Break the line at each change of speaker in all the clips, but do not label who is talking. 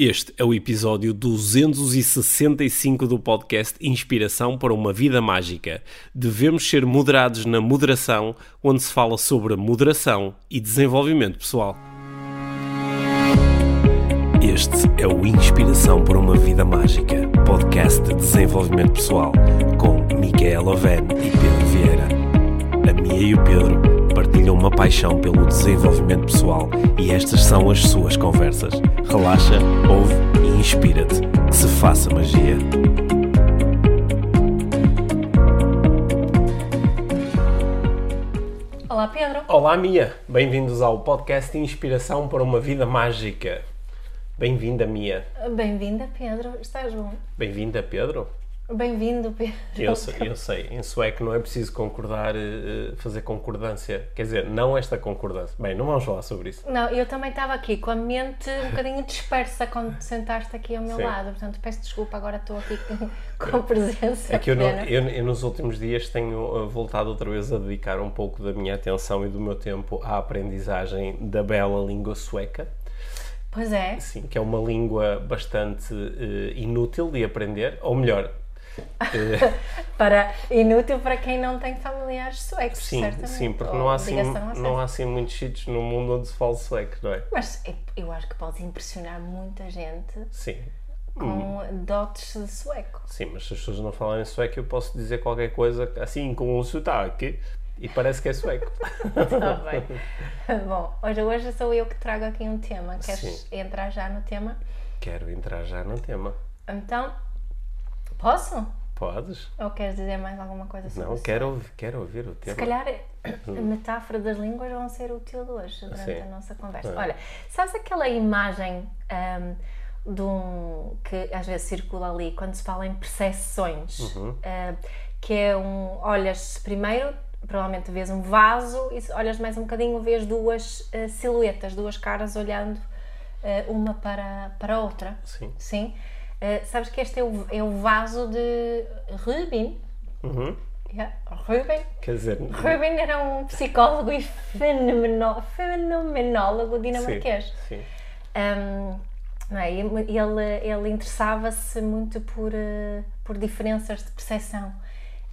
Este é o episódio 265 do podcast Inspiração para uma Vida Mágica. Devemos ser moderados na moderação, onde se fala sobre moderação e desenvolvimento pessoal. Este é o Inspiração para uma Vida Mágica, podcast de desenvolvimento pessoal, com Micaela Oven e Pedro Vieira. A Mia e o Pedro partilham uma paixão pelo desenvolvimento pessoal e estas são as suas conversas. Relaxa, ouve e inspira-te. Que se faça magia.
Olá Pedro.
Olá Mia, bem-vindos ao podcast Inspiração para uma Vida Mágica. Bem-vinda Mia.
Bem-vinda Pedro, estás bom?
Bem-vinda Pedro.
Bem-vindo Pedro.
Eu sei, eu sei, em sueco não é preciso concordar, eh, fazer concordância. Quer dizer, não esta concordância. Bem, não vamos falar sobre isso.
Não, eu também estava aqui com a mente um bocadinho dispersa quando sentaste aqui ao meu
Sim.
lado, portanto peço desculpa, agora estou aqui com a presença.
É que eu, não- eu- eu nos últimos dias tenho uh, voltado outra vez a dedicar um pouco da minha atenção e do meu tempo à aprendizagem da bela língua sueca.
Pois é,
Sim, que é uma língua bastante uh, inútil de aprender, ou melhor,
para, inútil para quem não tem familiares suecos,
sim,
certamente.
sim, porque não há, assim, não há assim muitos sítios no mundo onde se fala sueco, não é?
Mas eu- eu acho que podes impressionar muita gente
Sim.
com
Hum.
dotes de sueco.
Sim, mas se as pessoas não falarem sueco, eu posso dizer qualquer coisa assim com um sotaque e parece que é sueco.
Está bem. Bom, hoje, hoje sou eu que trago aqui um tema. Queres
Sim.
entrar já no tema?
Quero entrar já no tema.
Então, posso?
Podes?
Ou queres dizer mais alguma coisa sobre
Não,
isso?
quero, ouvir- quero ouvir o tema.
Se calhar a metáfora das línguas vão ser útil hoje durante
Sim.
a nossa conversa.
É.
Olha, sabes aquela imagem ahm, de um, que às vezes circula ali quando se fala em percepções?
Uhum.
Ah, que é um. Olhas primeiro, provavelmente vês um vaso e se olhas mais um bocadinho, vês duas ah, silhuetas, duas caras olhando ah, uma para, para a outra.
Sim.
Sim. Uh, sabes que este é o, é o vaso de Rubin?
Uhum.
Yeah, Rubin.
Quer dizer,
Rubin era um psicólogo e fenomenólogo dinamarquês.
Sim, sim.
Um, não é? Ele, ele interessava-se muito por, eh, por diferenças de percepção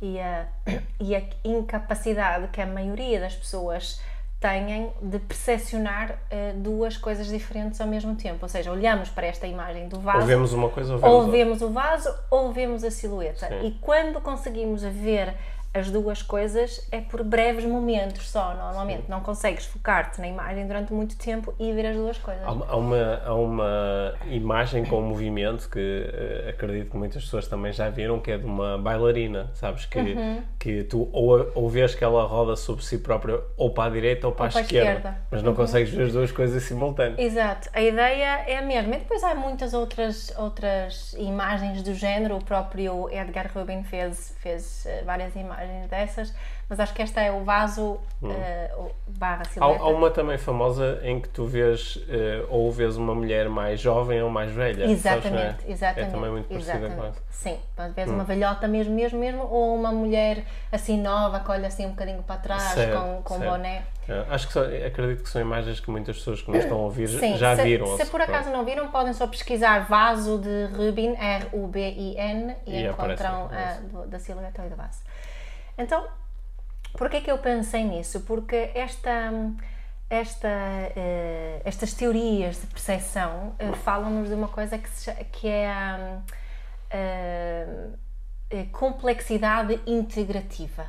e a, e a incapacidade que a maioria das pessoas têm de percepcionar eh, duas coisas diferentes ao mesmo tempo. Ou seja, olhamos para esta imagem do vaso
Ou vemos uma coisa ou vemos
ou vemos o vaso ou vemos a silhueta.
Sim.
E quando conseguimos ver as duas coisas é por breves momentos só, normalmente. Não consegues focar-te na imagem durante muito tempo e ver as duas coisas.
Há uma, há uma, há uma imagem com movimento que eh, acredito que muitas pessoas também já viram, que é de uma bailarina, sabes? Que,
Uhum.
que tu ou, ou vês que ela roda sobre si própria ou para a direita ou para,
para
a esquerda,
esquerda. Uhum.
mas não consegues ver as duas coisas simultâneas.
Exato, a ideia é a mesma. E depois há muitas outras, outras imagens do género. O próprio Edgar Rubin fez, fez eh, várias imagens dessas, mas acho que esta é o vaso eh, o- barra
Há,
silhueta.
há uma também famosa em que tu vês eh, ou vês uma mulher mais jovem ou mais velha. sabes, não é?
Exatamente, exatamente.
É também muito parecida com
exatamente.
essa. Hum.
Sim, uma velhota mesmo, mesmo, mesmo, ou uma mulher assim nova que olha assim um bocadinho para trás
Certo,
com, com
certo.
boné.
É, Acho que só, acredito que são imagens que muitas pessoas que nos estão a ouvir
Sim,
já
se,
viram.
se por acaso não viram, podem só pesquisar vaso de Rubin, R-U-B-I-N, e,
E aparece,
encontram
aparece.
a do- da silhueta e do vaso. Então, porquê que eu pensei nisso? Porque esta, esta, eh, estas teorias de percepção eh, falam-nos de uma coisa que, se que é a eh, complexidade integrativa,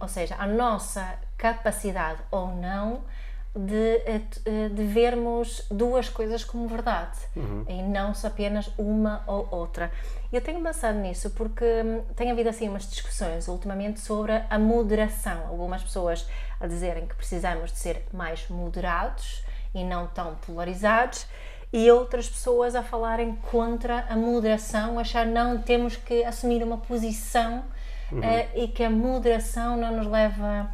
ou seja, a nossa capacidade ou não de, eh, eh, de vermos duas coisas como verdade e não só apenas uma ou outra. Eu tenho pensado nisso porque hum, tem havido assim umas discussões ultimamente sobre a moderação. Algumas pessoas a dizerem que precisamos de ser mais moderados e não tão polarizados e outras pessoas a falarem contra a moderação, achar não temos que assumir uma posição eh, e que a moderação não nos leva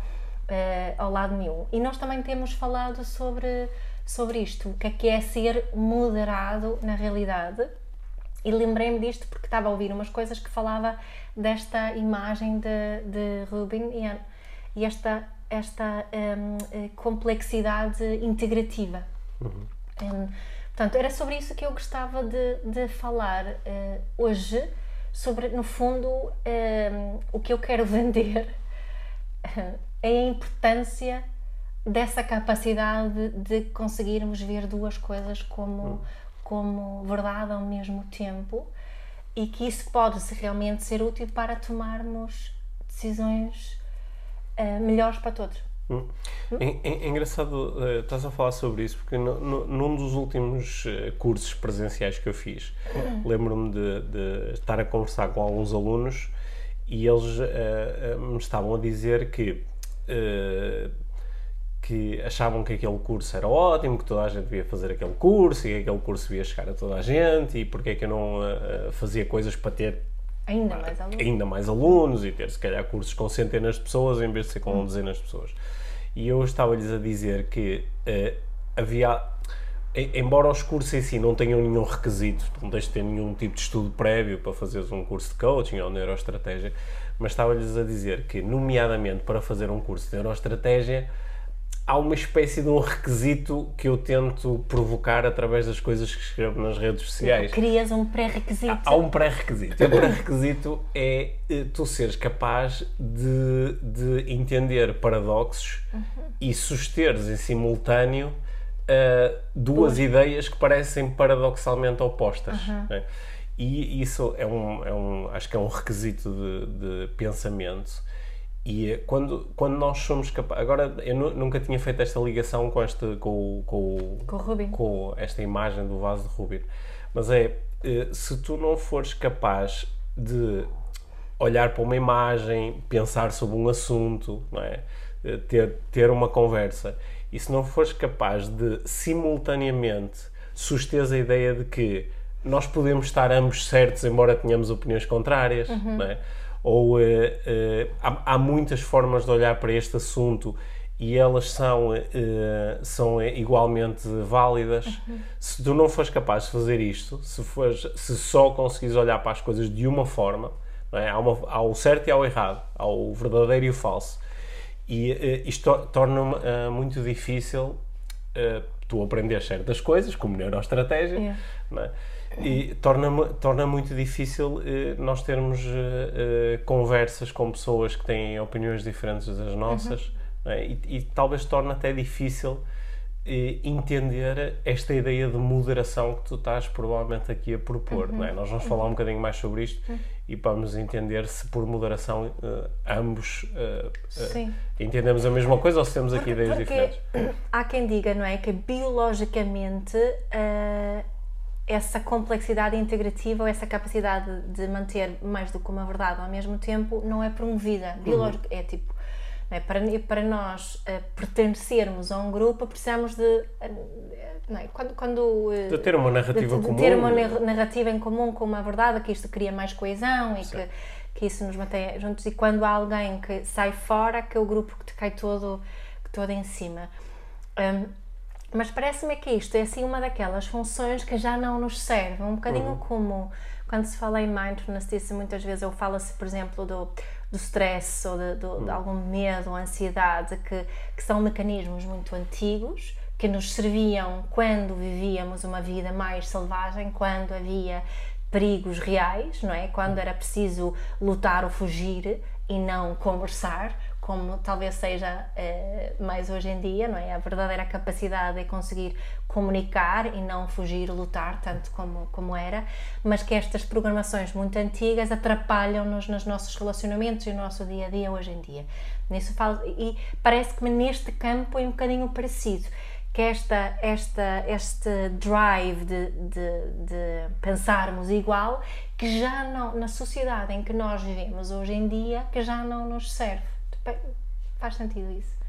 eh, ao lado nenhum. E nós também temos falado sobre, sobre isto, o que é que é ser moderado na realidade. E lembrei-me disto porque estava a ouvir umas coisas que falava desta imagem de, de Rubin e, e esta, esta hum, eh, complexidade integrativa. Hum, Portanto, era sobre isso que eu gostava de, de falar uh, hoje, sobre, no fundo, uh, o que eu quero vender uh, é a importância dessa capacidade de conseguirmos ver duas coisas como, hum. como verdade ao mesmo tempo e que isso pode realmente ser útil para tomarmos decisões melhores para todos.
Hum. É, é, é, engraçado, uh, estás a falar sobre isso, porque no, no, num dos últimos uh, cursos presenciais que eu fiz, uhum. lembro-me de, de, estar a conversar com alguns alunos e eles uh, me estavam a dizer que, que achavam que aquele curso era ótimo, que toda a gente devia fazer aquele curso e que aquele curso devia chegar a toda a gente e porque é que eu não fazia coisas para ter
Ainda mais alunos.
Ainda mais alunos e ter, se calhar, cursos com centenas de pessoas em vez de ser com hum. dezenas de pessoas. E eu estava-lhes a dizer que uh, havia. Embora os cursos em si não tenham nenhum requisito, não tens de ter nenhum tipo de estudo prévio para fazeres um curso de coaching ou neuroestratégia, mas estava-lhes a dizer que, nomeadamente para fazer um curso de neuroestratégia, há uma espécie de um requisito que eu tento provocar através das coisas que escrevo nas redes sociais.
Crias um pré-requisito.
Há um pré-requisito. o pré-requisito é eh, tu seres capaz de, de entender paradoxos uhum. e susteres em simultâneo uh, duas, ideias que parecem paradoxalmente opostas. Uhum. Né? E isso é um, é um, acho que é um requisito de, de pensamento e é quando, quando nós somos capazes. Agora, eu nunca tinha feito esta ligação com, este, com, com,
com, Rubin.
com esta imagem do vaso de Rubin. Mas é, eh, se tu não fores capaz de olhar para uma imagem, pensar sobre um assunto, não é? Eh, ter, ter uma conversa, e se não fores capaz de simultaneamente susteres a ideia de que nós podemos estar ambos certos, embora tenhamos opiniões contrárias, uhum. não é? ou uh, uh, há, há, muitas formas de olhar para este assunto e elas são, uh, são igualmente válidas. Uhum. Se tu não fores capaz de fazer isto, se, fores, se só conseguires olhar para as coisas de uma forma, é? há, uma, há, o certo e há o errado, há o verdadeiro e o falso. E isto torna muito difícil tu aprender certas coisas, como neuroestratégia, yeah. É? E torna, torna muito difícil eh, nós termos eh, eh, conversas com pessoas que têm opiniões diferentes das nossas uhum. é? e, e, talvez torne até difícil eh, entender esta ideia de moderação que tu estás provavelmente aqui a propor. Uhum. É? Nós vamos falar um bocadinho mais sobre isto uhum. E vamos entender se por moderação uh, ambos uh, uh, entendemos a mesma coisa ou se temos aqui porque, ideias
porque
diferentes.
Há quem diga, não é, que biologicamente essa complexidade integrativa ou essa capacidade de manter mais do que uma verdade ao mesmo tempo não é promovida. Biológico, uhum. é tipo, é? para, para nós pertencermos a um grupo precisamos de. Uh, é? Quando, quando, uh,
de ter uma narrativa
de, de
comum.
ter uma narrativa em comum com uma verdade, que isto cria mais coesão e que, que isso nos mantém juntos. E quando há alguém que sai fora, que é o grupo que te cai todo, todo em cima. Um, mas parece-me que isto é assim uma daquelas funções que já não nos serve, um bocadinho uhum. como quando se fala em mindfulness, disse muitas vezes, ou fala-se, por exemplo, do, do stress ou de, do, uhum. de algum medo ou ansiedade, que, que são mecanismos muito antigos, que nos serviam quando vivíamos uma vida mais selvagem, quando havia perigos reais, não é? Quando era preciso lutar ou fugir e não conversar, como talvez seja eh, mais hoje em dia, não é? A verdadeira capacidade de conseguir comunicar e não fugir, lutar, tanto como, como era, mas que estas programações muito antigas atrapalham-nos nos nossos relacionamentos e no nosso dia a dia hoje em dia. Nisso falo, e parece que neste campo é um bocadinho parecido que esta, esta, este drive de, de, de, pensarmos igual, que já não, na sociedade em que nós vivemos hoje em dia, que já não nos serve. Faz sentido isso?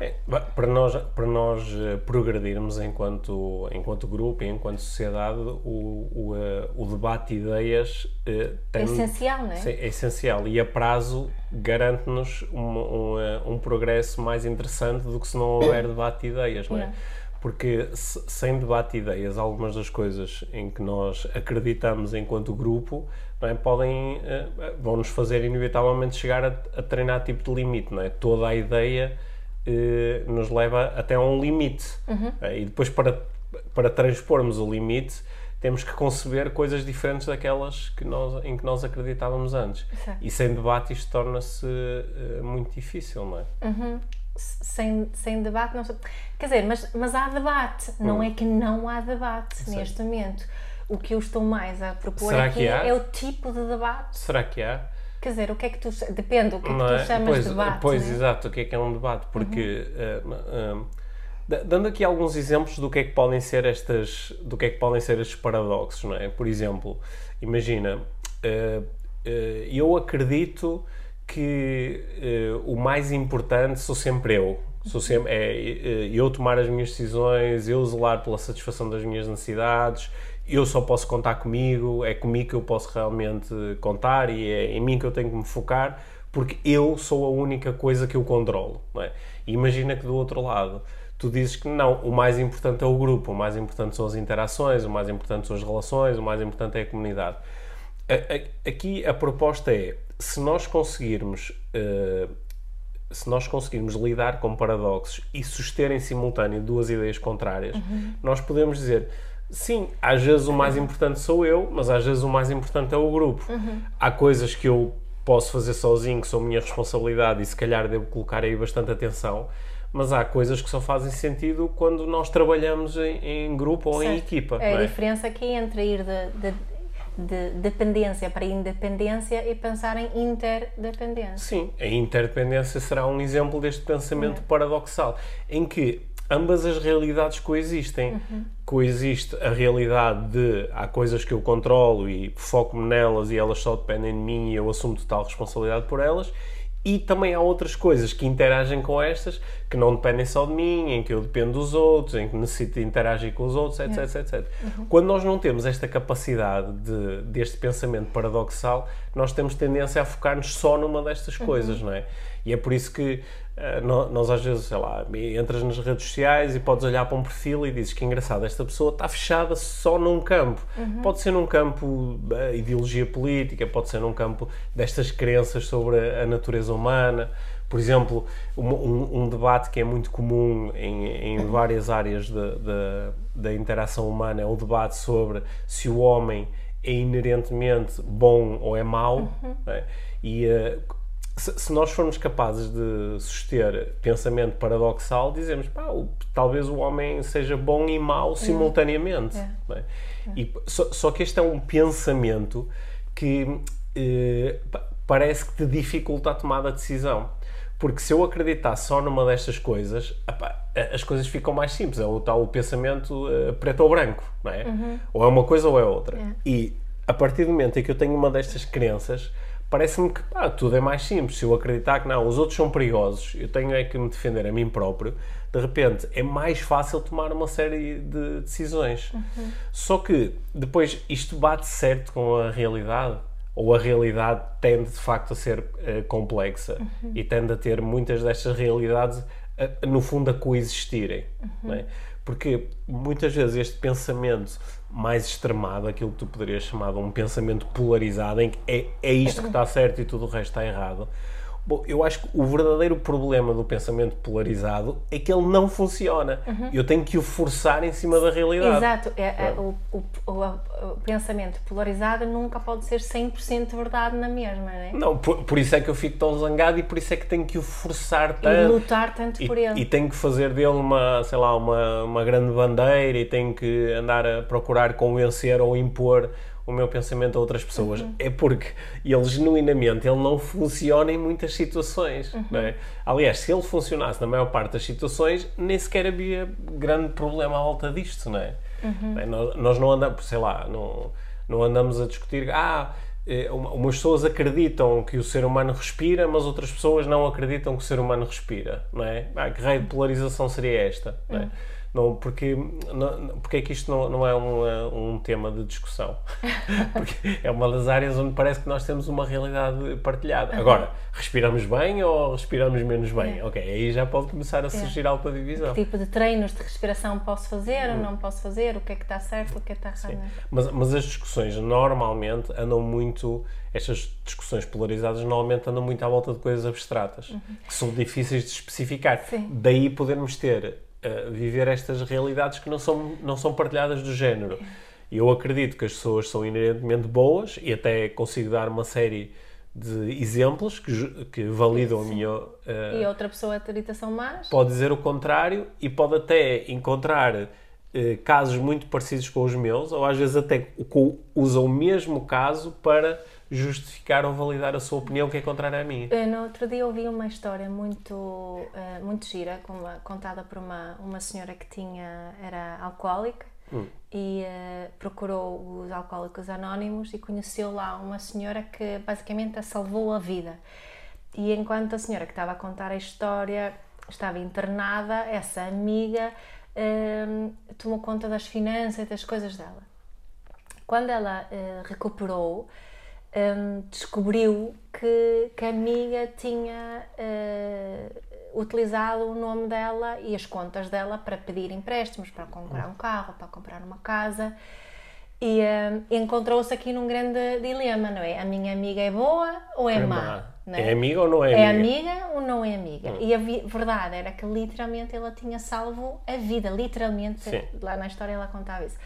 É, para nós, para nós eh, progredirmos enquanto, enquanto grupo e enquanto sociedade, o, o, eh, o debate de ideias
uh, tem, é essencial, não é?
É essencial e a prazo garante-nos um, um, um, progresso mais interessante do que se não houver debate de ideias, não é? Não. Porque se, sem debate de ideias, algumas das coisas em que nós acreditamos enquanto grupo é? podem uh, vão-nos fazer inevitavelmente chegar a, a, treinar tipo de limite, não é? Toda a ideia uh, nos leva até a um limite. Uhum. Uh, e depois para para transpormos o limite, temos que conceber coisas diferentes daquelas que nós, em que nós acreditávamos antes. E sem debate isto torna-se uh, muito difícil, não é?
Uhum. Sem, sem debate, não sei. Quer dizer, mas, mas há debate, não
Hum.
é que não há debate neste momento. O que eu estou mais a propor
Será
aqui
que há?
é o tipo de debate.
Será que há?
Quer dizer, o que é que tu. Depende, o que é que tu
é?
chamas
pois,
de debate.
Pois,
não é?
exato, o que é que é um debate? Porque,
Uhum.
uh, uh, da- dando aqui alguns exemplos do que é que podem ser estas, do que é que podem ser estes paradoxos, não é? Por exemplo, imagina, uh, eu acredito que o mais importante sou sempre eu. Sou sempre, é eu tomar as minhas decisões, eu zelar pela satisfação das minhas necessidades, eu só posso contar comigo, é comigo que eu posso realmente contar e é em mim que eu tenho que me focar, porque eu sou a única coisa que eu controlo. É? Imagina que do outro lado tu dizes que não, o mais importante é o grupo, o mais importante são as interações, o mais importante são as relações, o mais importante é a comunidade. Aqui a proposta é, se nós conseguirmos eh, se nós conseguirmos lidar com paradoxos e suster em simultâneo duas ideias contrárias, nós podemos dizer sim, às vezes o mais importante sou eu, mas às vezes o mais importante é o grupo. Há coisas que eu posso fazer sozinho, que são minha responsabilidade e se calhar devo colocar aí bastante atenção, mas há coisas que só fazem sentido quando nós trabalhamos em, em grupo ou em
Certo.
equipa.
É a
é?
diferença aqui entre ir de, de, de dependência para independência e pensar em interdependência.
Sim, a interdependência será um exemplo deste pensamento
Uhum.
paradoxal, em que ambas as realidades coexistem. Coexiste a realidade de há coisas que eu controlo e foco-me nelas e elas só dependem de mim e eu assumo total responsabilidade por elas. E também há outras coisas que interagem com estas que não dependem só de mim, em que eu dependo dos outros, em que necessito de interagir com os outros, etc, etc, etc. Quando nós não temos esta capacidade de, deste pensamento paradoxal, nós temos tendência a focar-nos só numa destas coisas, não é? E é por isso que nós às vezes, sei lá, entras nas redes sociais e podes olhar para um perfil e dizes que engraçado, esta pessoa está fechada só num campo. Pode ser num campo da ideologia política, pode ser num campo destas crenças sobre a, natureza humana. Por exemplo, um, um- um debate que é muito comum em, em várias áreas da- da- da interação humana é o debate sobre se o homem é inerentemente bom ou é mau. não é? E eh, se, se nós formos capazes de suster pensamento paradoxal, dizemos, pá, o- talvez o homem seja bom e mau simultaneamente.
É.
não é? E, só, só que este é um pensamento que eh, pa- parece que te dificulta a tomada de decisão. Porque se eu acreditar só numa destas coisas, epá, a- as coisas ficam mais simples. É o tal pensamento eh, preto ou branco, não é? Ou é uma coisa ou é outra.
É.
E a partir do momento em que eu tenho uma destas crenças, parece-me que pá, tudo é mais simples. Se eu acreditar que não, os outros são perigosos, eu tenho é que me defender a mim próprio, de repente é mais fácil tomar uma série de decisões. Só que depois isto bate certo com a realidade. Ou a realidade tende de facto a ser eh, complexa e tende a ter muitas destas realidades, eh, no fundo, a coexistirem. não é? Porque muitas vezes este pensamento mais extremado, aquilo que tu poderias chamar de um pensamento polarizado, em que é, é isto que está certo e tudo o resto está errado. Bom, eu acho que o verdadeiro problema do pensamento polarizado é que ele não funciona. Eu tenho que o forçar em cima da realidade.
Exato, é, é, o, o, o, o pensamento polarizado nunca pode ser 100% verdade na mesma, não é?
Não, por, por isso é que eu fico tão zangado e por isso é que tenho que o forçar
E
tanto.
lutar tanto
E,
por ele.
e tenho que fazer dele uma, sei lá, uma, uma grande bandeira e tenho que andar a procurar convencer ou impor o meu pensamento a outras pessoas.
Uhum.
É porque ele genuinamente ele não funciona em muitas situações.
Uhum.
é? Aliás, se ele funcionasse na maior parte das situações, nem sequer havia grande problema à volta disto, não é?
Uhum.
Bem, nós, nós não andamos, sei lá, não, não andamos a discutir, ah, eh, uma- umas pessoas acreditam que o ser humano respira, mas outras pessoas não acreditam que o ser humano respira, não é? Ah, que raio de polarização seria esta, não é? Não, porque, não, porque é que isto não, não é um, eh, um tema de discussão? Porque é uma das áreas onde parece que nós temos uma realidade partilhada. Agora, respiramos bem ou respiramos menos bem? Ok, aí já pode começar a surgir alta divisão.
Que tipo de treinos de respiração posso fazer ou não posso fazer? O que é que está certo, o que é que está errado? é?
Mas, mas as discussões normalmente andam muito, estas discussões polarizadas normalmente andam muito à volta de coisas abstratas, que são difíceis de especificar.
Sim.
Daí podermos ter uh, viver estas realidades que não são, não são partilhadas do género. E eu acredito que as pessoas são inerentemente boas e até consigo dar uma série de exemplos que, que validam Sim. a minha. Uh,
e outra pessoa acredita são más?
Pode dizer o contrário e pode até encontrar uh, casos muito parecidos com os meus, ou às vezes até usa o mesmo caso para justificar ou validar a sua opinião que é contrária à minha.
Eh, no outro dia ouvi uma história muito, uh, muito gira, contada por uma, uma senhora que tinha, era alcoólica hum. e uh, procurou os alcoólicos anónimos e conheceu lá uma senhora que basicamente a salvou a vida. E enquanto a senhora que estava a contar a história estava internada, essa amiga uh, tomou conta das finanças e das coisas dela. Quando ela recuperou, um, descobriu que, que a amiga tinha uh, utilizado o nome dela e as contas dela para pedir empréstimos, para comprar um carro, para comprar uma casa. E um, encontrou-se aqui num grande dilema, não é? A minha amiga é boa ou é, é má?
É? é? amiga ou não é,
é amiga? É amiga ou não é amiga? Hum. E a verdade era que literalmente ela tinha salvo a vida, literalmente, Sim. lá na história ela contava isso.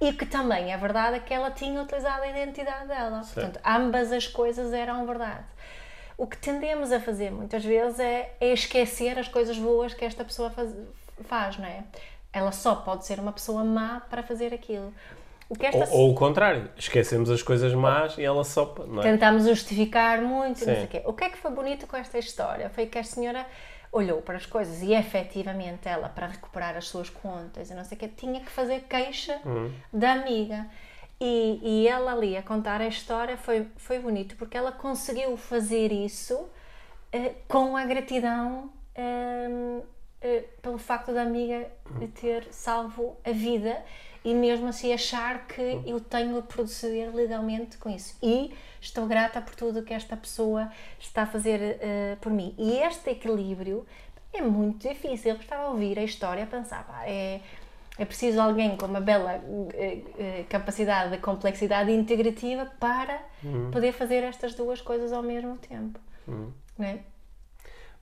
E que também é verdade que ela tinha utilizado a identidade dela. Sim. Portanto, ambas as coisas eram verdade. O que tendemos a fazer muitas vezes é, é esquecer as coisas boas que esta pessoa faz, faz, não é? Ela só pode ser uma pessoa má para fazer aquilo.
O que esta... ou, ou o contrário, esquecemos as coisas más e ela só.
Não é? Tentamos justificar muito, não sei o quê. O que é que foi bonito com esta história? Foi que a senhora olhou para as coisas e efetivamente ela, para recuperar as suas contas e não sei o que, tinha que fazer queixa uhum. da amiga. E, e ela ali a contar a história foi, foi bonito porque ela conseguiu fazer isso uh, com a gratidão uh, uh, pelo facto da amiga de ter salvo a vida e mesmo assim achar que uhum. eu tenho a proceder legalmente com isso. E estou grata por tudo que esta pessoa está a fazer uh, por mim. E este equilíbrio é muito difícil. Eu estava a ouvir a história a pensar, pá, é, é preciso alguém com uma bela uh, uh, capacidade de complexidade integrativa para uhum. poder fazer estas duas coisas ao mesmo tempo. Uhum. Não é?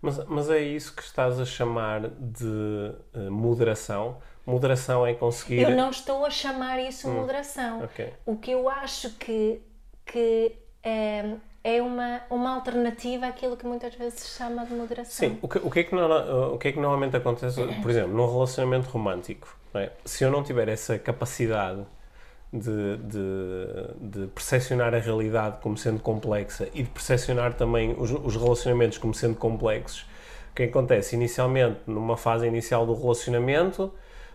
Mas, mas é isso que estás a chamar de moderação? Moderação é conseguir.
Eu não estou a chamar isso hum. moderação. Okay. O que eu acho que, que é, é uma, uma alternativa àquilo que muitas vezes se chama de moderação.
Sim, o que, o que, é, que, o que é que normalmente acontece, por exemplo, num relacionamento romântico, é? se eu não tiver essa capacidade de, de, de percepcionar a realidade como sendo complexa e de percepcionar também os, os relacionamentos como sendo complexos, o que acontece? Inicialmente, numa fase inicial do relacionamento,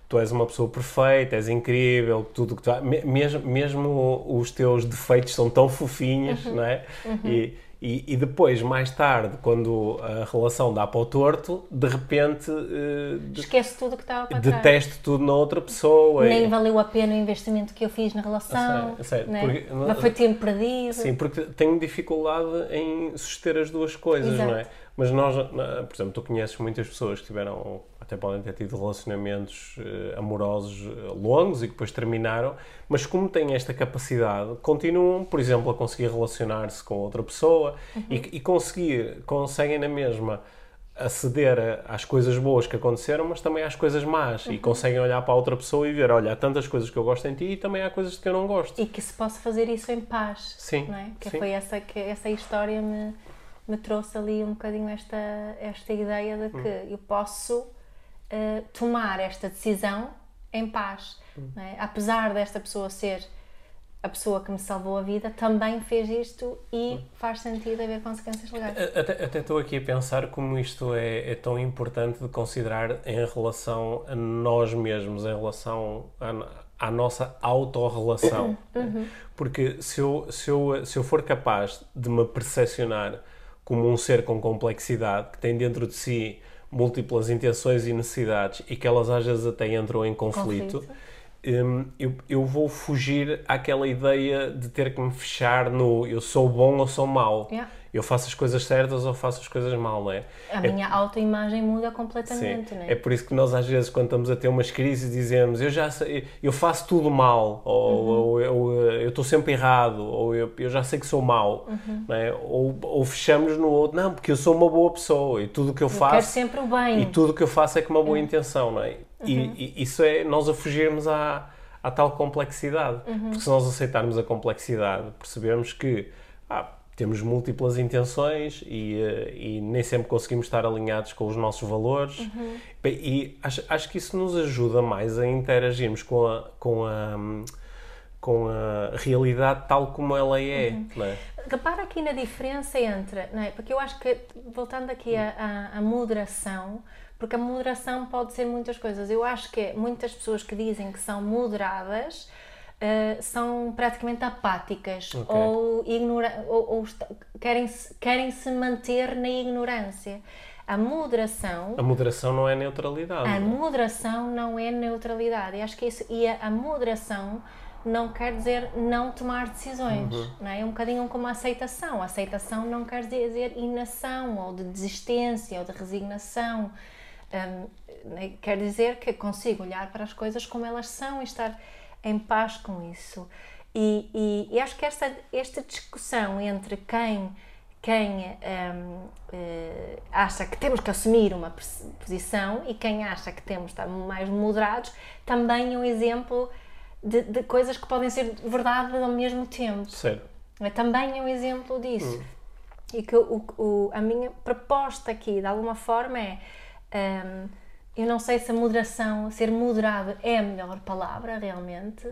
tu és uma pessoa perfeita, és incrível, tudo que tu mesmo, mesmo os teus defeitos são tão fofinhos, uhum. não é? Uhum. E, e, e, depois, mais tarde, quando a relação dá para o torto, de repente. Uh,
Esquece tudo que estava para
trás. Detesto tudo na outra pessoa.
Nem e... valeu a pena o investimento que eu fiz na relação. Sério. Né? Porque, Mas foi tempo perdido.
Sim, porque tenho dificuldade em suster as duas coisas, Exato. não é? Mas nós, por exemplo, tu conheces muitas pessoas que tiveram até podem ter tido relacionamentos uh, amorosos eh, longos e que depois terminaram, mas como têm esta capacidade, continuam, por exemplo, a conseguir relacionar-se com outra pessoa uhum. e, e, conseguir, conseguem na mesma aceder a, às coisas boas que aconteceram, mas também às coisas más uhum. e conseguem olhar para a outra pessoa e ver, olha, há tantas coisas que eu gosto em ti e também há coisas que eu não gosto.
E que se possa fazer isso em paz. Sim. Não é? Que sim. foi essa que essa história me, me trouxe ali um bocadinho esta, esta ideia de que hum. eu posso uh, tomar esta decisão em paz. Hum. É? Apesar desta pessoa ser a pessoa que me salvou a vida, também fez isto e hum. faz sentido haver consequências legais.
Até, até estou aqui a pensar como isto é, é, tão importante de considerar em relação a nós mesmos, em relação à, à nossa autorrelação. Uhum. Porque se eu, se, eu, se eu for capaz de me percepcionar como um ser com complexidade, que tem dentro de si múltiplas intenções e necessidades e que elas às vezes até entram em conflito, conflito. Um, eu, eu vou fugir àquela ideia de ter que me fechar no eu sou bom ou sou mau. Yeah eu faço as coisas certas ou faço as coisas mal, não é?
A é, minha autoimagem muda completamente, sim, não é?
É por isso que nós às vezes quando estamos a ter umas crises dizemos eu já sei, eu faço tudo mal, ou, uhum. ou eu, eu estou sempre errado, ou eu, eu já sei que sou mau, uhum. não é? Ou, ou fechamos no outro, não, porque eu sou uma boa pessoa e tudo o que eu faço... Eu
quero sempre o bem.
E tudo o que eu faço é com uma boa uhum. intenção, não é? E, e isso é nós a fugirmos à, à tal complexidade. Porque se nós aceitarmos a complexidade, percebemos que ah, temos múltiplas intenções e, eh, e nem sempre conseguimos estar alinhados com os nossos valores. Bem, E acho, acho que isso nos ajuda mais a interagirmos com a, com a, com a realidade tal como ela é. Não é?
Repara aqui na diferença entre, é? Porque eu acho que, voltando aqui à moderação, porque a moderação pode ser muitas coisas. Eu acho que muitas pessoas que dizem que são moderadas eh, são praticamente apáticas
Ok.
ou, ignora ou, ou querem, -se, querem se manter na ignorância. A moderação
A moderação não é neutralidade.
a
não é?
moderação não é neutralidade. E acho que isso e a, a moderação não quer dizer não tomar decisões, não é? É um bocadinho como a aceitação. A aceitação não quer dizer inação ou de desistência ou de resignação. Né? quer dizer que consigo olhar para as coisas como elas são e estar em paz com isso. E, e- e acho que esta, esta discussão entre quem, quem hum, eh, acha que temos que assumir uma pos- posição e quem acha que temos de estar mais moderados também é um exemplo de, de coisas que podem ser verdade ao mesmo tempo.
Certo.
É também é um exemplo disso. E que o, o- a minha proposta aqui, de alguma forma, é. hum, eu não sei se a moderação, ser moderado é a melhor palavra realmente,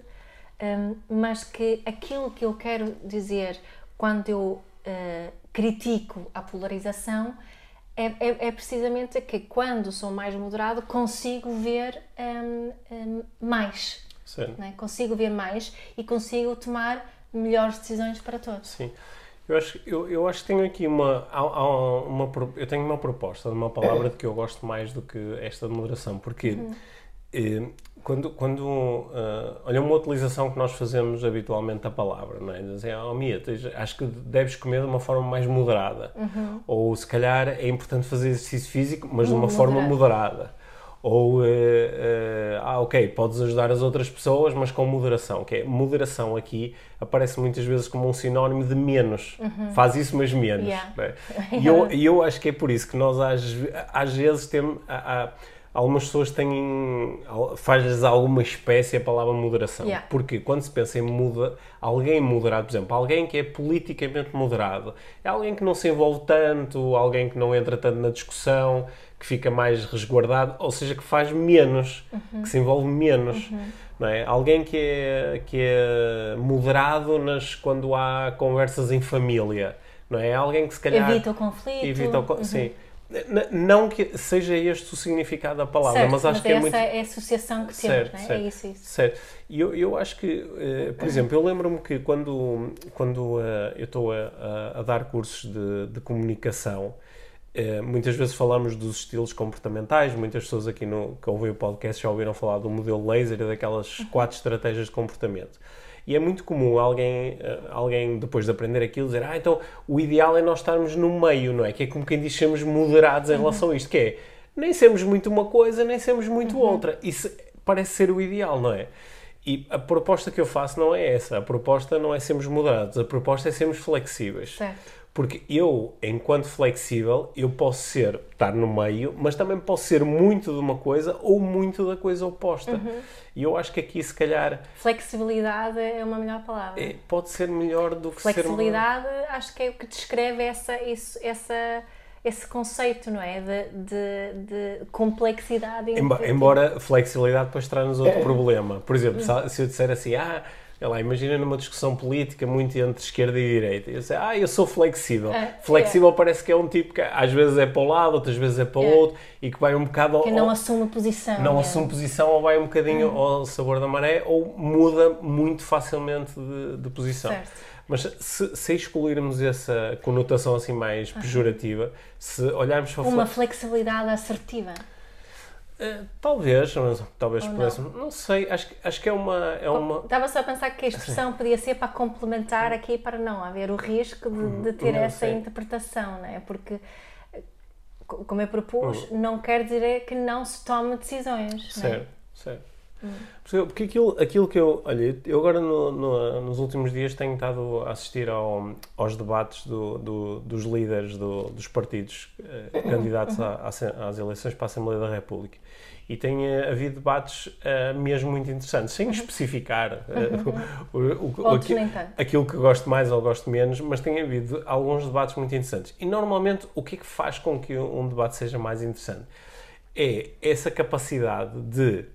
hum, mas que aquilo que eu quero dizer quando eu eh, critico a polarização é, é- é precisamente que quando sou mais moderado consigo ver hum, hum, mais
certo.
não é? Consigo ver mais e consigo tomar melhores decisões para todos.
Sim. Eu acho, eu, eu acho que tenho aqui uma, há- há uma, Eu tenho uma proposta de uma palavra de que eu gosto mais do que esta de moderação, porque eh, quando. quando ah, olha, uma utilização que nós fazemos habitualmente da palavra, não é? Dizer, oh, Mia, tens- acho que deves comer de uma forma mais moderada. Ou se calhar é importante fazer exercício físico, mas de uma
Moderado.
forma moderada. Ou, eh, eh, ah, ok, podes ajudar as outras pessoas, mas com moderação. Que é, moderação aqui aparece muitas vezes como um sinónimo de menos. Faz isso, mas menos.
Yeah.
né? E eu, eu acho que é por isso que nós às, às vezes temos... Algumas pessoas têm, faz-lhes alguma espécie a palavra moderação.
Yeah.
Porque quando se pensa em muda, alguém moderado, por exemplo, alguém que é politicamente moderado, é alguém que não se envolve tanto, alguém que não entra tanto na discussão, que fica mais resguardado, ou seja, que faz menos, que se envolve menos. Não é? Alguém que é, que é moderado nas, quando há conversas em família. Não é? Alguém que se calhar
Evita o conflito.
evita o con- Sim. Não que seja este o significado da palavra,
Certo,
mas acho que é
essa
muito.
é a associação que
Certo,
temos, não é?
certo.
É isso, isso.
Certo. E eu, eu acho que, eh, por exemplo, eu lembro-me que quando, quando eh, eu estou a, a- a dar cursos de, de comunicação, eh, muitas vezes falamos dos estilos comportamentais. Muitas pessoas aqui no, que ouvem o podcast já ouviram falar do modelo laser e daquelas quatro estratégias de comportamento. E é muito comum alguém, eh, alguém depois de aprender aquilo, dizer: Ah, então o ideal é nós estarmos no meio, não é? Que é como quem diz sermos moderados em relação a isto, que é nem sermos muito uma coisa, nem sermos muito outra. Isso parece ser o ideal, não é? E a proposta que eu faço não é essa. A proposta não é sermos moderados, a proposta é sermos flexíveis.
Certo.
Porque eu, enquanto flexível, eu posso ser, estar no meio, mas também posso ser muito de uma coisa ou muito da coisa oposta. E eu acho que aqui, se calhar,
Flexibilidade é uma melhor palavra.
é- pode ser melhor do que ser uma...
Flexibilidade acho que é o que descreve essa, isso, essa, esse conceito, não é? De, de, de complexidade. Entre-
Embora flexibilidade depois traz-nos outro problema. Por exemplo, se- se eu disser assim, ah, lá, imagina numa discussão política muito entre esquerda e direita. E eu sei, ah, eu sou flexível.
É,
flexível parece que é um tipo que às vezes é para o lado, outras vezes é para o
É.
outro e que vai um bocado ao,
Que não
ao-
assume posição.
não
é.
assume posição ou vai um bocadinho ao sabor da maré ou muda muito facilmente de, de posição.
Certo.
Mas se, se excluirmos essa conotação assim mais pejorativa, se olharmos para
Uma
flex-
flexibilidade assertiva.
Eh, talvez, mas talvez
Ou não?
pudesse, não. sei, acho, que- acho que é uma, é uma
Estava só a pensar que a expressão podia ser para complementar aqui para não haver o risco de, de ter
Não
essa
sei.
interpretação, não é? Porque, co- como eu propus, não quer dizer que não se tome decisões. não é?
certo, Porque aquilo, aquilo que eu. Olha, eu agora no, no, nos últimos dias tenho estado a assistir ao, aos debates do, do, dos líderes do, dos partidos eh, candidatos a, a, às eleições para a Assembleia da República. E tem uh, havido debates uh, mesmo muito interessantes, sem especificar uh, o, o, o, aqui, aquilo que gosto mais ou gosto menos, mas tem havido alguns debates muito interessantes. E normalmente o que é que faz com que um debate seja mais interessante? É essa capacidade de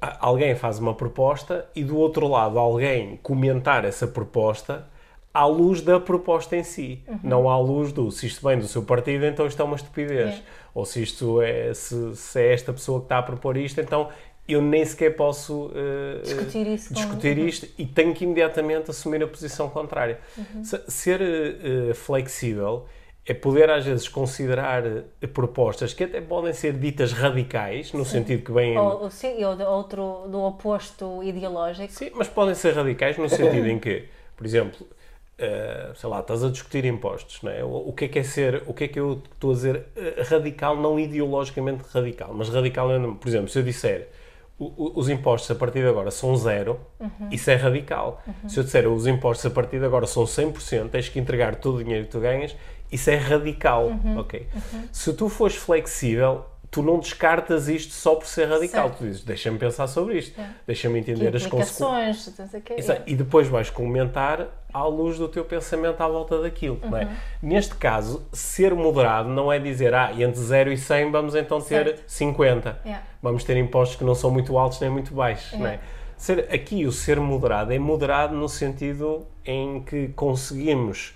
alguém faz uma proposta e do outro lado alguém comentar essa proposta à luz da proposta em si, uhum. não à luz do se isto vem do seu partido, então isto é uma estupidez. É. Ou se isto é se, se, é esta pessoa que está a propor isto, então eu nem sequer posso uh,
discutir, isso,
discutir isto e tenho que imediatamente assumir a posição contrária. Uhum. Ser uh, flexível é poder às vezes considerar eh, propostas que até podem ser ditas radicais, no sim. sentido que vêm...
Ou, sim, ou outro, do oposto ideológico.
Sim, mas podem ser radicais no sentido em que, por exemplo, uh, sei lá, estás a discutir impostos, não é? O, o, que é que é ser, o que é que eu estou a dizer uh, radical, não ideologicamente radical, mas radical, por exemplo, se eu disser os impostos a partir de agora são zero, uhum. isso é radical. Uhum. Se eu disser os impostos a partir de agora são 100%, tens que entregar todo o dinheiro que tu ganhas, isso é radical, uhum, ok? Uhum. Se tu fores flexível, tu não descartas isto só por ser radical. Certo. Tu dizes, deixa-me pensar sobre isto, é. deixa-me entender
que
as consequências.
É.
E depois vais comentar à luz do teu pensamento à volta daquilo. Uhum. É? Neste caso, ser moderado não é dizer, ah, entre 0 e 100 vamos então ter certo. 50. É. Vamos ter impostos que não são muito altos nem muito baixos. Não é? Ser, aqui o ser moderado é moderado no sentido em que conseguimos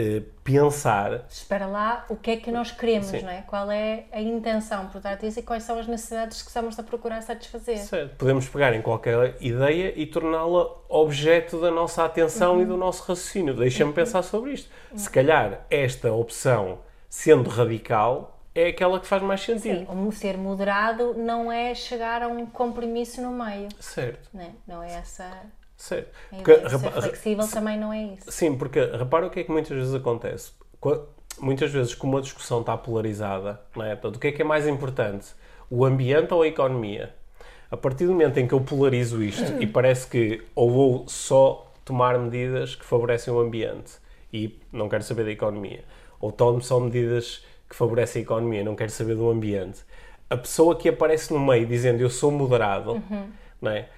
eh, pensar.
Espera lá, o que é que nós queremos, Sim. não é? Qual é a intenção por trás disso e quais são as necessidades que estamos a procurar satisfazer.
Certo. Podemos pegar em qualquer ideia e torná-la objeto da nossa atenção uhum. e do nosso raciocínio. Deixa-me uhum. pensar sobre isto. Uhum. Se calhar esta opção, sendo radical, é aquela que faz mais sentido.
Sim, um ser moderado não é chegar a um compromisso no meio.
Certo.
Não é, não é essa
Certo.
Porque, ser flexível se, também não é isso.
Sim, porque repara o que é que muitas vezes acontece. Muitas vezes, como a discussão está polarizada, não é? Portanto, o que é que é mais importante? O ambiente ou a economia? A partir do momento em que eu polarizo isto e parece que ou vou só tomar medidas que favorecem o ambiente e não quero saber da economia, ou tomo só medidas que favorecem a economia e não quero saber do ambiente, a pessoa que aparece no meio dizendo eu sou moderado, uhum. não é?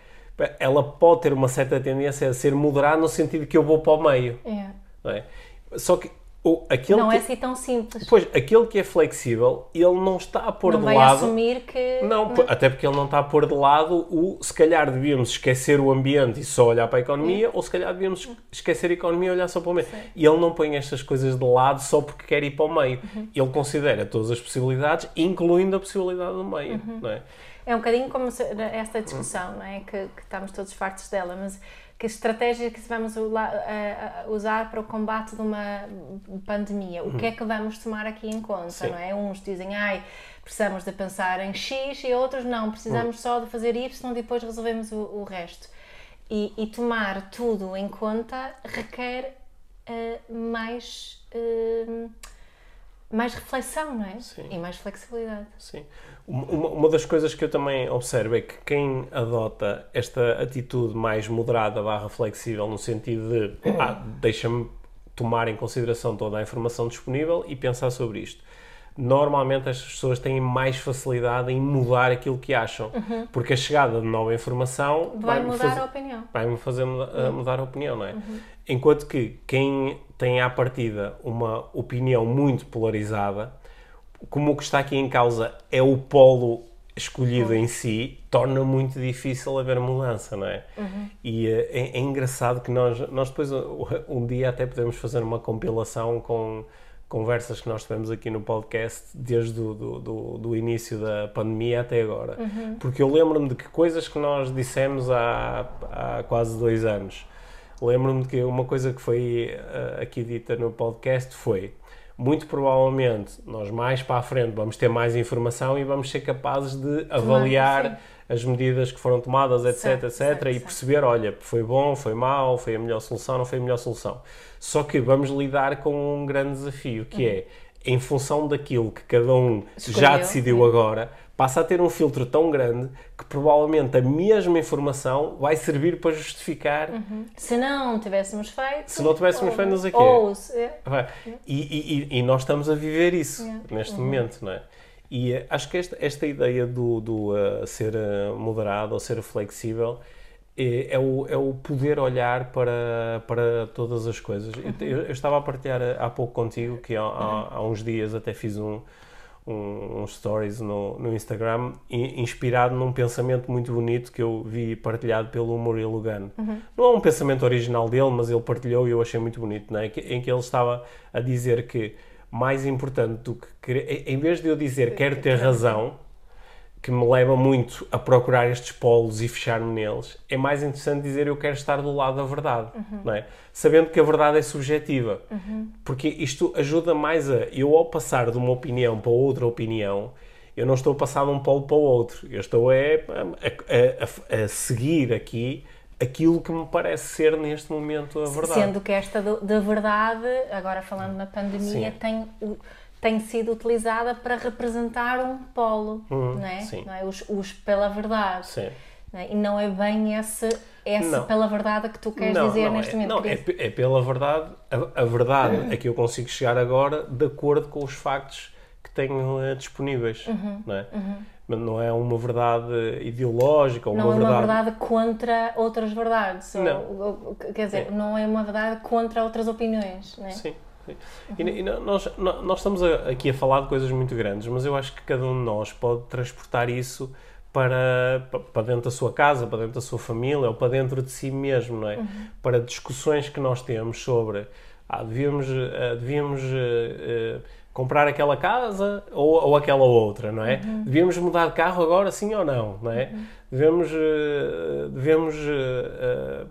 Ela pode ter uma certa tendência a ser moderada no sentido que eu vou para o meio.
É.
Não é? Só que o, aquele
não
que,
é assim tão simples.
Pois, aquele que é flexível, ele não está a pôr
não
de
vai
lado.
assumir que.
Não, não, até porque ele não está a pôr de lado o. Se calhar devíamos esquecer o ambiente e só olhar para a economia, é. ou se calhar devíamos esquecer a economia e olhar só para o meio. Sim. E ele não põe estas coisas de lado só porque quer ir para o meio. Uhum. Ele considera todas as possibilidades, incluindo a possibilidade do meio. Uhum. Não é?
É um bocadinho como esta discussão, não é? Que, que estamos todos fartos dela, mas que estratégia que vamos usar para o combate de uma pandemia? O que é que vamos tomar aqui em conta, Sim. não é? Uns dizem, ai, precisamos de pensar em X e outros não, precisamos hum. só de fazer Y e depois resolvemos o, o resto. E, e, tomar tudo em conta requer uh, mais... Uh, mais reflexão, não é? Sim. E mais flexibilidade.
Sim. Uma, uma, das coisas que eu também observo é que quem adota esta atitude mais moderada barra flexível no sentido de ah, deixa-me tomar em consideração toda a informação disponível e pensar sobre isto. Normalmente as pessoas têm mais facilidade em mudar aquilo que acham, uhum. porque a chegada de nova informação
vai, vai mudar fazer, a opinião.
Vai-me fazer mudar, uhum. mudar a opinião, não é? Uhum. Enquanto que quem tem à partida uma opinião muito polarizada, como o que está aqui em causa é o polo escolhido em si, torna muito difícil haver mudança, não é? Uhum. E uh, é, é, engraçado que nós, nós depois um dia até podemos fazer uma compilação com conversas que nós tivemos aqui no podcast desde o do, do, do início da pandemia até agora. Uhum. Porque eu lembro-me de que coisas que nós dissemos há, há quase dois anos lembro-me de que uma coisa que foi uh, aqui dita no podcast foi muito provavelmente nós mais para a frente vamos ter mais informação e vamos ser capazes de avaliar as medidas que foram tomadas, etc, certo, etc, certo, e perceber, olha, foi bom, foi mau, foi a melhor solução, não foi a melhor solução. Só que vamos lidar com um grande desafio, que uhum. é em função daquilo que cada um já
Escolheu,
decidiu agora, passa a ter um filtro tão grande que provavelmente a mesma informação vai servir para justificar
Se não tivéssemos feito.
Se não tivéssemos
ou-
feito, não sei o quê.
Ou se- é.
E, e- e- nós estamos a viver isso
Yeah.
neste momento, não é? E eh, acho que esta, esta ideia do, do eh, ser eh, moderado ou ser flexível é, é o, é o poder olhar para, para todas as coisas. Eu- Eu, eu estava a partilhar há pouco contigo que há, há- há uns dias até fiz um, um, uns stories no, no Instagram inspirado num pensamento muito bonito que eu vi partilhado pelo Murilo Lugano. Não é um pensamento original dele, mas ele partilhou e eu achei muito bonito, é? Que- em que ele estava a dizer que mais importante do que querer, em vez de eu dizer quero ter razão, que me leva muito a procurar estes polos e fechar-me neles, é mais interessante dizer eu quero estar do lado da verdade, não é? Sabendo que a verdade é subjetiva. Porque isto ajuda mais a eu ao passar de uma opinião para outra opinião, eu não estou a passar de um polo para o outro. Eu estou é, a, a- a- a seguir aqui aquilo que me parece ser neste momento a verdade.
Sendo que esta da verdade, agora falando na pandemia,
Sim.
tem, o- tem sido utilizada para representar um polo, não é?
Uhum, sim.
Não é? Os, os pela verdade.
Sim.
não é? E não é bem esse, essa
Não.
pela verdade que tu queres dizer neste
é,
momento.
Não, é, é pela verdade, a, a verdade a que eu consigo chegar agora de acordo com os factos que tenho eh, disponíveis,
Uhum,
não é? Mas não é uma verdade ideológica ou
não
uma
é
verdade...
uma verdade contra outras verdades.
Não.
ou- ou- quer dizer, não é uma verdade contra outras opiniões. Não é?
Sim. E, e nós, nós estamos aqui a falar de coisas muito grandes, mas eu acho que cada um de nós pode transportar isso para, pa- para dentro da sua casa, para dentro da sua família ou para dentro de si mesmo, não é? Para discussões que nós temos sobre ah, devíamos, ah, devíamos ah, ah, comprar aquela casa ou, ou aquela outra, não é? Devíamos mudar de carro agora, sim ou não, não é? Devemos, ah, devemos ah,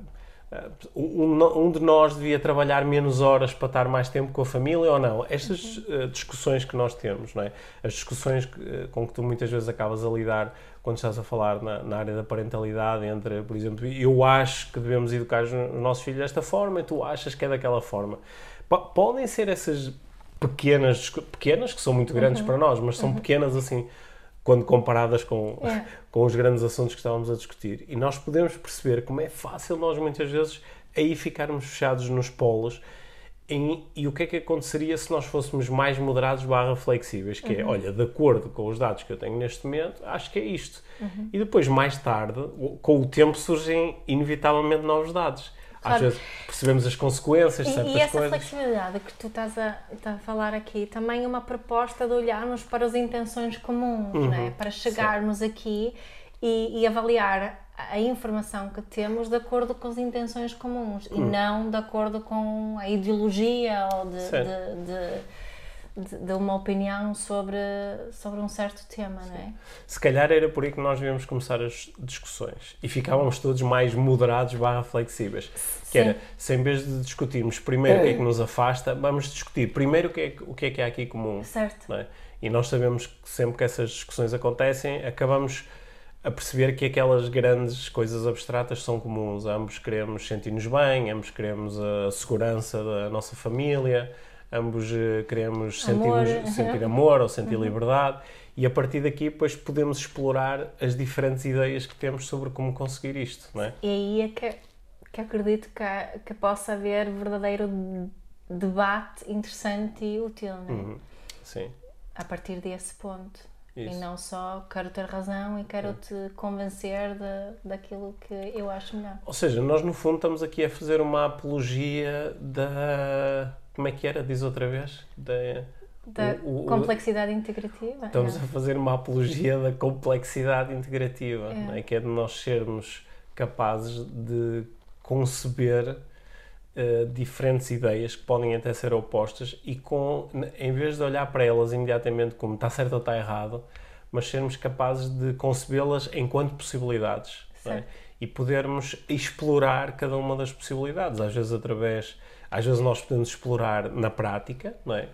um, um de nós devia trabalhar menos horas para estar mais tempo com a família ou não? Estas uh, discussões que nós temos, não é? As discussões que, uh, com que tu muitas vezes acabas a lidar quando estás a falar na, na área da parentalidade, entre, por exemplo, eu acho que devemos educar os nossos filhos desta forma e tu achas que é daquela forma. P podem ser essas pequenas, pequenas que são muito grandes para nós, mas são pequenas assim quando comparadas com,
É.
com os grandes assuntos que estávamos a discutir. E nós podemos perceber como é fácil nós muitas vezes aí ficarmos fechados nos polos em- e o que é que aconteceria se nós fôssemos mais moderados barra flexíveis, que é,
Uhum.
olha, de acordo com os dados que eu tenho neste momento, acho que é isto.
Uhum.
E depois, mais tarde, com o tempo surgem inevitavelmente novos dados. Às
Claro.
vezes percebemos as consequências de
E,
certas
e essa
coisas.
flexibilidade que tu estás a, a falar aqui também é uma proposta de olharmos para as intenções comuns,
Uhum.
né? para chegarmos aqui e, e avaliar a, informação que temos de acordo com as intenções comuns e
Hum.
não de acordo com a ideologia ou de,
Certo.
de, de- de- de uma opinião sobre, sobre um certo tema, não é?
Se calhar era por aí que nós devíamos começar as discussões e ficávamos todos mais moderados barra flexíveis. Que era, se em vez de discutirmos primeiro o que é que nos afasta, vamos discutir primeiro o que é que, o que, é, que há aqui comum.
Certo.
não é? E nós sabemos que sempre que essas discussões acontecem, acabamos a perceber que aquelas grandes coisas abstratas são comuns. Ambos queremos sentir-nos bem, ambos queremos a segurança da nossa família, ambos eh, queremos
Amor.
sentir, sentir amor ou sentir liberdade. E a partir daqui, depois podemos explorar as diferentes ideias que temos sobre como conseguir isto, não é?
E aí é que, que acredito que, há- que possa haver verdadeiro debate interessante e útil, não é?
Uhum. Sim.
a partir desse ponto. E
Isso.
não só quero ter razão e quero te convencer de, daquilo que eu acho melhor.
Ou seja, nós no fundo estamos aqui a fazer uma apologia da. Como é que era? Diz outra vez? Da,
Da
o- o-
complexidade integrativa.
Estamos
é.
a fazer uma apologia da complexidade integrativa,
É.
é? que é de nós sermos capazes de conceber eh, diferentes ideias que podem até ser opostas e com, em vez de olhar para elas imediatamente como está certo ou está errado, mas sermos capazes de concebê-las enquanto possibilidades é? E podermos explorar cada uma das possibilidades, às vezes através, às vezes nós podemos explorar na prática, não é?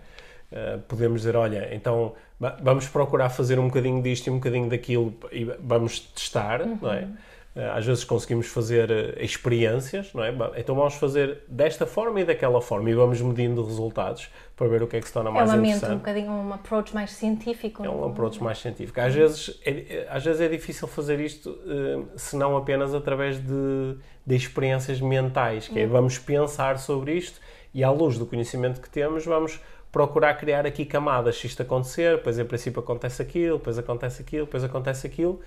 Uh, podemos dizer, olha, então va- vamos procurar fazer um bocadinho disto e um bocadinho daquilo e vamos testar, não é? Eh, Às vezes conseguimos fazer eh, experiências, não é? Então vamos fazer desta forma e daquela forma e vamos medindo resultados para ver o que é que se torna
É
mais
uma mente um
interessante.
bocadinho, um approach mais científico.
É um approach mais científico. Às vezes é, às vezes é difícil fazer isto eh, se não apenas através de, de experiências mentais, que é vamos pensar sobre isto e à luz do conhecimento que temos vamos procurar criar aqui camadas. Se isto acontecer, depois em princípio acontece aquilo, depois acontece aquilo, depois acontece aquilo,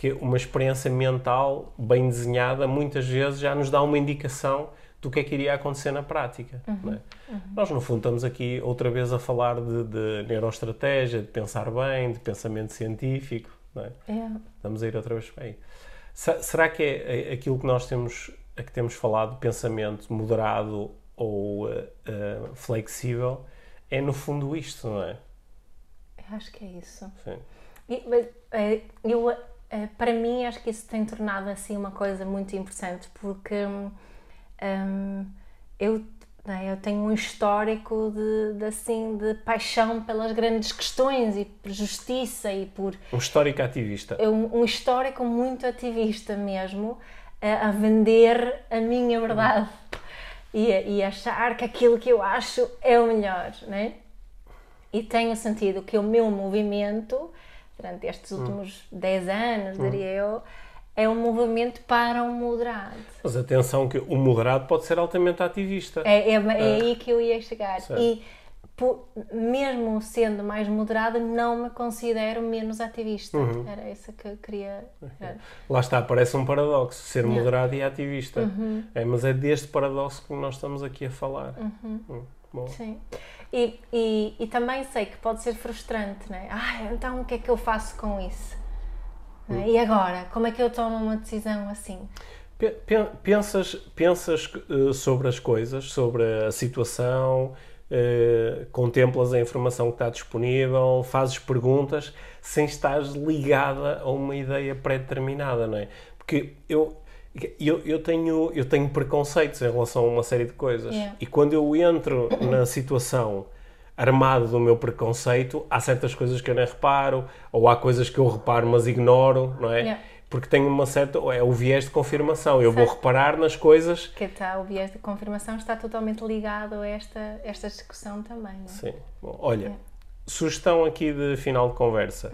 que uma experiência mental bem desenhada muitas vezes já nos dá uma indicação do que é que iria acontecer na prática. não é? Nós, no fundo, estamos aqui outra vez a falar de, de neuroestratégia, de pensar bem, de pensamento científico. Não é?
É.
Estamos a ir outra vez para aí. Se- Será que é é aquilo que nós temos, a que temos falado, pensamento moderado ou eh, eh, flexível, é no fundo isto, não é?
Eu acho que é isso.
Sim.
E, mas, eh, eu, para mim, acho que isso tem tornado assim uma coisa muito importante, porque hum, eu, né, eu tenho um histórico de, de, assim, de paixão pelas grandes questões e por justiça e por
Um histórico ativista.
um, um histórico muito ativista mesmo, a, a vender a minha verdade e, e achar que aquilo que eu acho é o melhor, né? E tenho sentido que o meu movimento, durante estes últimos 10 anos, diria eu, é um movimento para um moderado.
Mas atenção que o moderado pode ser altamente ativista.
É, é, é aí que eu ia chegar.
Certo.
E po- mesmo sendo mais moderada, não me considero menos ativista. Era isso que eu queria. era.
Lá está, parece um paradoxo, ser
Yeah.
moderado e ativista.
Uhum.
É, mas é deste paradoxo que nós estamos aqui a falar. Hum, bom.
Sim. E, e, e também sei que pode ser frustrante, né? Ah, então o que é que eu faço com isso? Né? E agora? Como é que eu tomo uma decisão assim?
Pe- pe- Pensas, pensas eh, sobre as coisas, sobre a situação, eh, contemplas a informação que está disponível, fazes perguntas sem estares ligada a uma ideia pré-determinada, não é? Porque eu, eu, eu, tenho, eu tenho preconceitos em relação a uma série de coisas.
Yeah.
E quando eu entro na situação armado do meu preconceito, há certas coisas que eu nem reparo, ou há coisas que eu reparo mas ignoro, não é?
Yeah.
Porque tenho uma certa. É o viés de confirmação. Eu vou reparar nas coisas.
Que está, o viés de confirmação está totalmente ligado a esta, esta discussão também. Não é?
Sim. Bom, olha, sugestão aqui de final de conversa.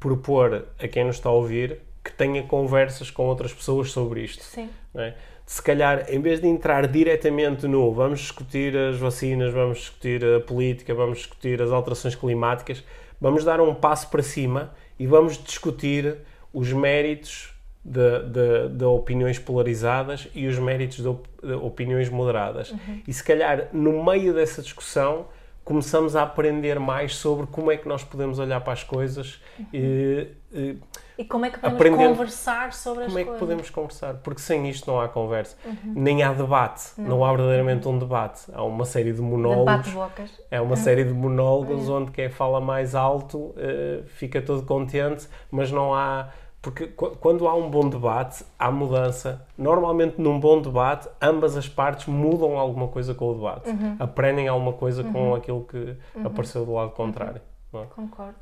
Propor a quem nos está a ouvir tenha conversas com outras pessoas sobre isto.
Sim.
é? Se calhar, em vez de entrar diretamente no vamos discutir as vacinas, vamos discutir a política, vamos discutir as alterações climáticas, vamos dar um passo para cima e vamos discutir os méritos de, de- de opiniões polarizadas e os méritos de, op- de opiniões moderadas. E se calhar, no meio dessa discussão, começamos a aprender mais sobre como é que nós podemos olhar para as coisas e, e
E como é que podemos
Aprendendo-
conversar sobre as
como é que
coisas?
podemos conversar? Porque sem isto não há conversa, nem há debate, não. há verdadeiramente um debate. Há uma série de monólogos,
Debate-bocas.
é uma série de monólogos onde quem fala mais alto eh, fica todo contente, mas não há. Porque qu- quando há um bom debate, há mudança. Normalmente, num bom debate, ambas as partes mudam alguma coisa com o debate, aprendem alguma coisa com aquilo que apareceu do lado contrário. não é?
Concordo.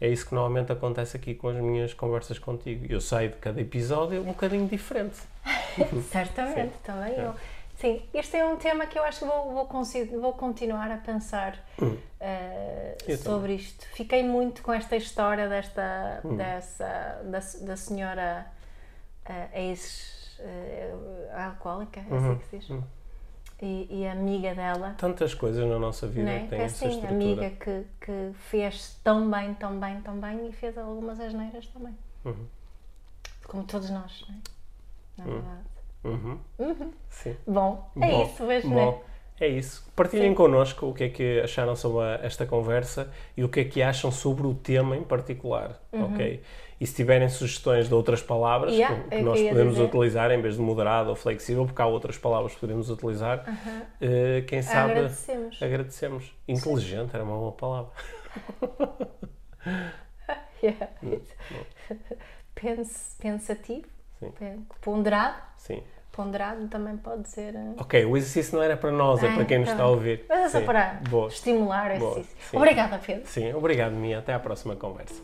É isso que normalmente acontece aqui com as minhas conversas contigo. Eu saio de cada episódio um bocadinho diferente.
Certamente, também eu. Sim, este é um tema que eu acho que vou, vou, vou continuar a pensar eh,
Eu
sobre isto. Fiquei muito com esta história desta,
Hum.
dessa, da, da senhora eh, ex eh, alcoólica, é
Uhum,
assim que se diz? E, e amiga dela,
Tantas coisas na nossa vida
é?
que têm
é
essa
assim,
estrutura.
amiga que, que fez tão bem, tão bem, tão bem e fez algumas asneiras também.
Uhum.
Como todos nós, não é? Na verdade.
Uhum. Sim.
Bom, é
Bom,
isso, vejo,
bom,
não é?
Isso. Partilhem connosco o que é que acharam sobre esta conversa e o que é que acham sobre o tema em particular, ok? E se tiverem sugestões de outras palavras
Uhum. Yeah,
que, que
é que
nós podemos
dizer.
utilizar em vez de moderado ou flexível, porque há outras palavras que podemos utilizar, eh, quem sabe
Agradecemos.
agradecemos. Inteligente era uma boa palavra.
Yeah. Pens- pensativo,
Sim.
ponderado.
Sim.
Ponderado também pode ser. eh,
Ok, o exercício não era para nós, é
Ah,
para quem nos
tá
está a ouvir.
Mas é só para
Boa.
estimular
Boa,
esse.
sim.
Obrigada, Pedro.
Sim, obrigado, Mia. Até à próxima conversa.